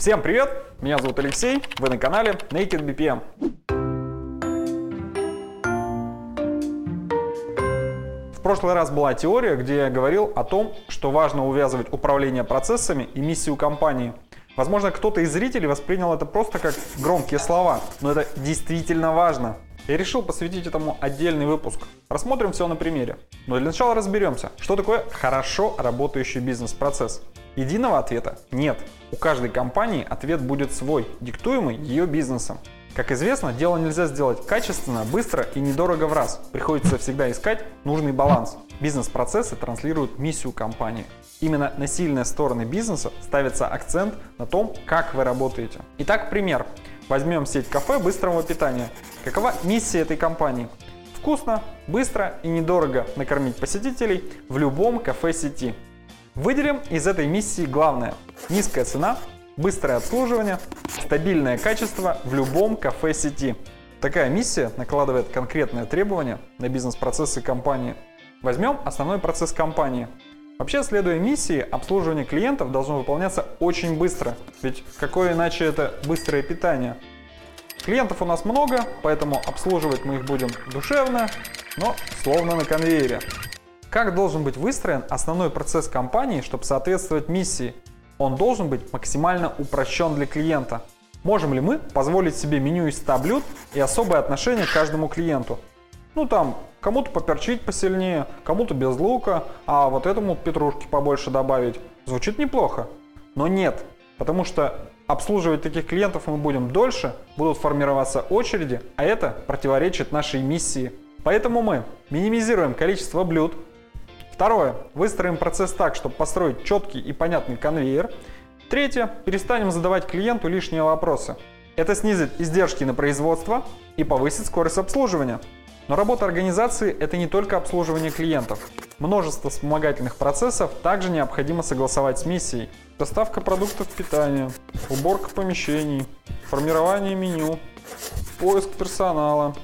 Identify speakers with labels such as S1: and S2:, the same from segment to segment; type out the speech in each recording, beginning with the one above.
S1: Всем привет! Меня зовут Алексей, вы на канале Naked BPM. В прошлый раз была теория, где я говорил о том, что важно увязывать управление процессами и миссию компании. Возможно, кто-то из зрителей воспринял это просто как громкие слова, но это действительно важно. Я решил посвятить этому отдельный выпуск. Рассмотрим все на примере. Но для начала разберемся, что такое хорошо работающий бизнес-процесс. Единого ответа нет. У каждой компании ответ будет свой, диктуемый ее бизнесом. Как известно, дело нельзя сделать качественно, быстро и недорого в раз. Приходится всегда искать нужный баланс. Бизнес-процессы транслируют миссию компании. Именно на сильные стороны бизнеса ставится акцент на том, как вы работаете. Итак, пример. Возьмем сеть кафе быстрого питания. Какова миссия этой компании? Вкусно, быстро и недорого накормить посетителей в любом кафе сети. Выделим из этой миссии главное. Низкая цена, быстрое обслуживание, стабильное качество в любом кафе сети. Такая миссия накладывает конкретные требования на бизнес-процессы компании. Возьмем основной процесс компании. Вообще, следуя миссии, обслуживание клиентов должно выполняться очень быстро. Ведь какое иначе это быстрое питание? Клиентов у нас много, поэтому обслуживать мы их будем душевно, но словно на конвейере. Как должен быть выстроен основной процесс компании, чтобы соответствовать миссии? Он должен быть максимально упрощен для клиента. Можем ли мы позволить себе меню из 100 блюд и особое отношение к каждому клиенту? Ну там, кому-то поперчить посильнее, кому-то без лука, а вот этому петрушки побольше добавить. Звучит неплохо. Но нет, потому что обслуживать таких клиентов мы будем дольше, будут формироваться очереди, а это противоречит нашей миссии. Поэтому мы минимизируем количество блюд, Второе. Выстроим процесс так, чтобы построить четкий и понятный конвейер. Третье. Перестанем задавать клиенту лишние вопросы. Это снизит издержки на производство и повысит скорость обслуживания. Но работа организации – это не только обслуживание клиентов. Множество вспомогательных процессов также необходимо согласовать с миссией. Доставка продуктов питания, уборка помещений, формирование меню, поиск персонала,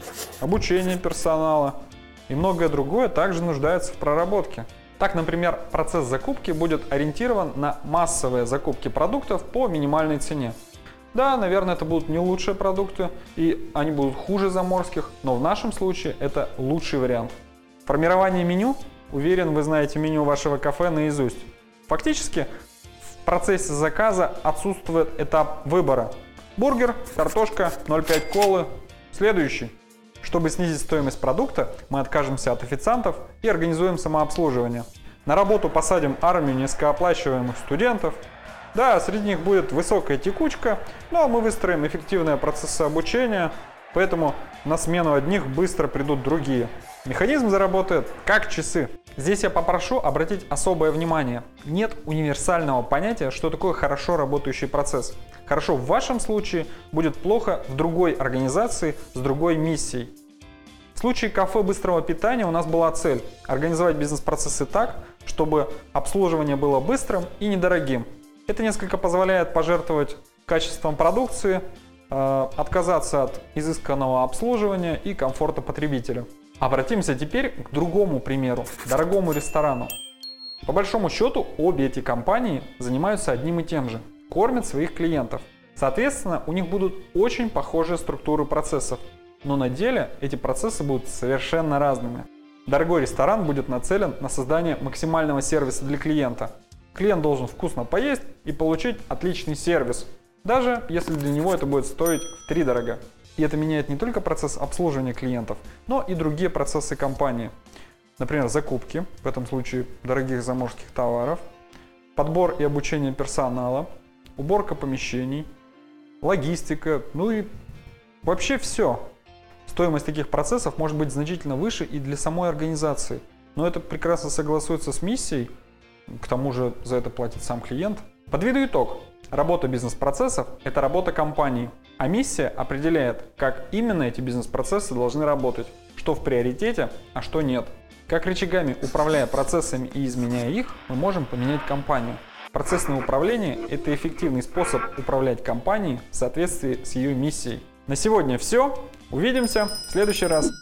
S1: обучение персонала – и многое другое также нуждается в проработке. Так, например, процесс закупки будет ориентирован на массовые закупки продуктов по минимальной цене. Да, наверное, это будут не лучшие продукты, и они будут хуже заморских, но в нашем случае это лучший вариант. Формирование меню. Уверен, вы знаете меню вашего кафе наизусть. Фактически, в процессе заказа отсутствует этап выбора. Бургер, картошка, 0,5 колы. Следующий. Чтобы снизить стоимость продукта, мы откажемся от официантов и организуем самообслуживание. На работу посадим армию низкооплачиваемых студентов. Да, среди них будет высокая текучка, но мы выстроим эффективные процессы обучения, поэтому на смену одних быстро придут другие. Механизм заработает как часы. Здесь я попрошу обратить особое внимание. Нет универсального понятия, что такое хорошо работающий процесс. Хорошо в вашем случае будет плохо в другой организации с другой миссией. В случае кафе быстрого питания у нас была цель – организовать бизнес-процессы так, чтобы обслуживание было быстрым и недорогим. Это несколько позволяет пожертвовать качеством продукции, э, отказаться от изысканного обслуживания и комфорта потребителя. Обратимся теперь к другому примеру, дорогому ресторану. По большому счету, обе эти компании занимаются одним и тем же – кормят своих клиентов. Соответственно, у них будут очень похожие структуры процессов, но на деле эти процессы будут совершенно разными. Дорогой ресторан будет нацелен на создание максимального сервиса для клиента. Клиент должен вкусно поесть и получить отличный сервис, даже если для него это будет стоить в три дорого. И это меняет не только процесс обслуживания клиентов, но и другие процессы компании. Например, закупки, в этом случае дорогих заморских товаров, подбор и обучение персонала, уборка помещений, логистика, ну и вообще все. Стоимость таких процессов может быть значительно выше и для самой организации. Но это прекрасно согласуется с миссией, к тому же за это платит сам клиент. Подведу итог. Работа бизнес-процессов – это работа компании, а миссия определяет, как именно эти бизнес-процессы должны работать, что в приоритете, а что нет. Как рычагами, управляя процессами и изменяя их, мы можем поменять компанию. Процессное управление – это эффективный способ управлять компанией в соответствии с ее миссией. На сегодня все. Увидимся в следующий раз.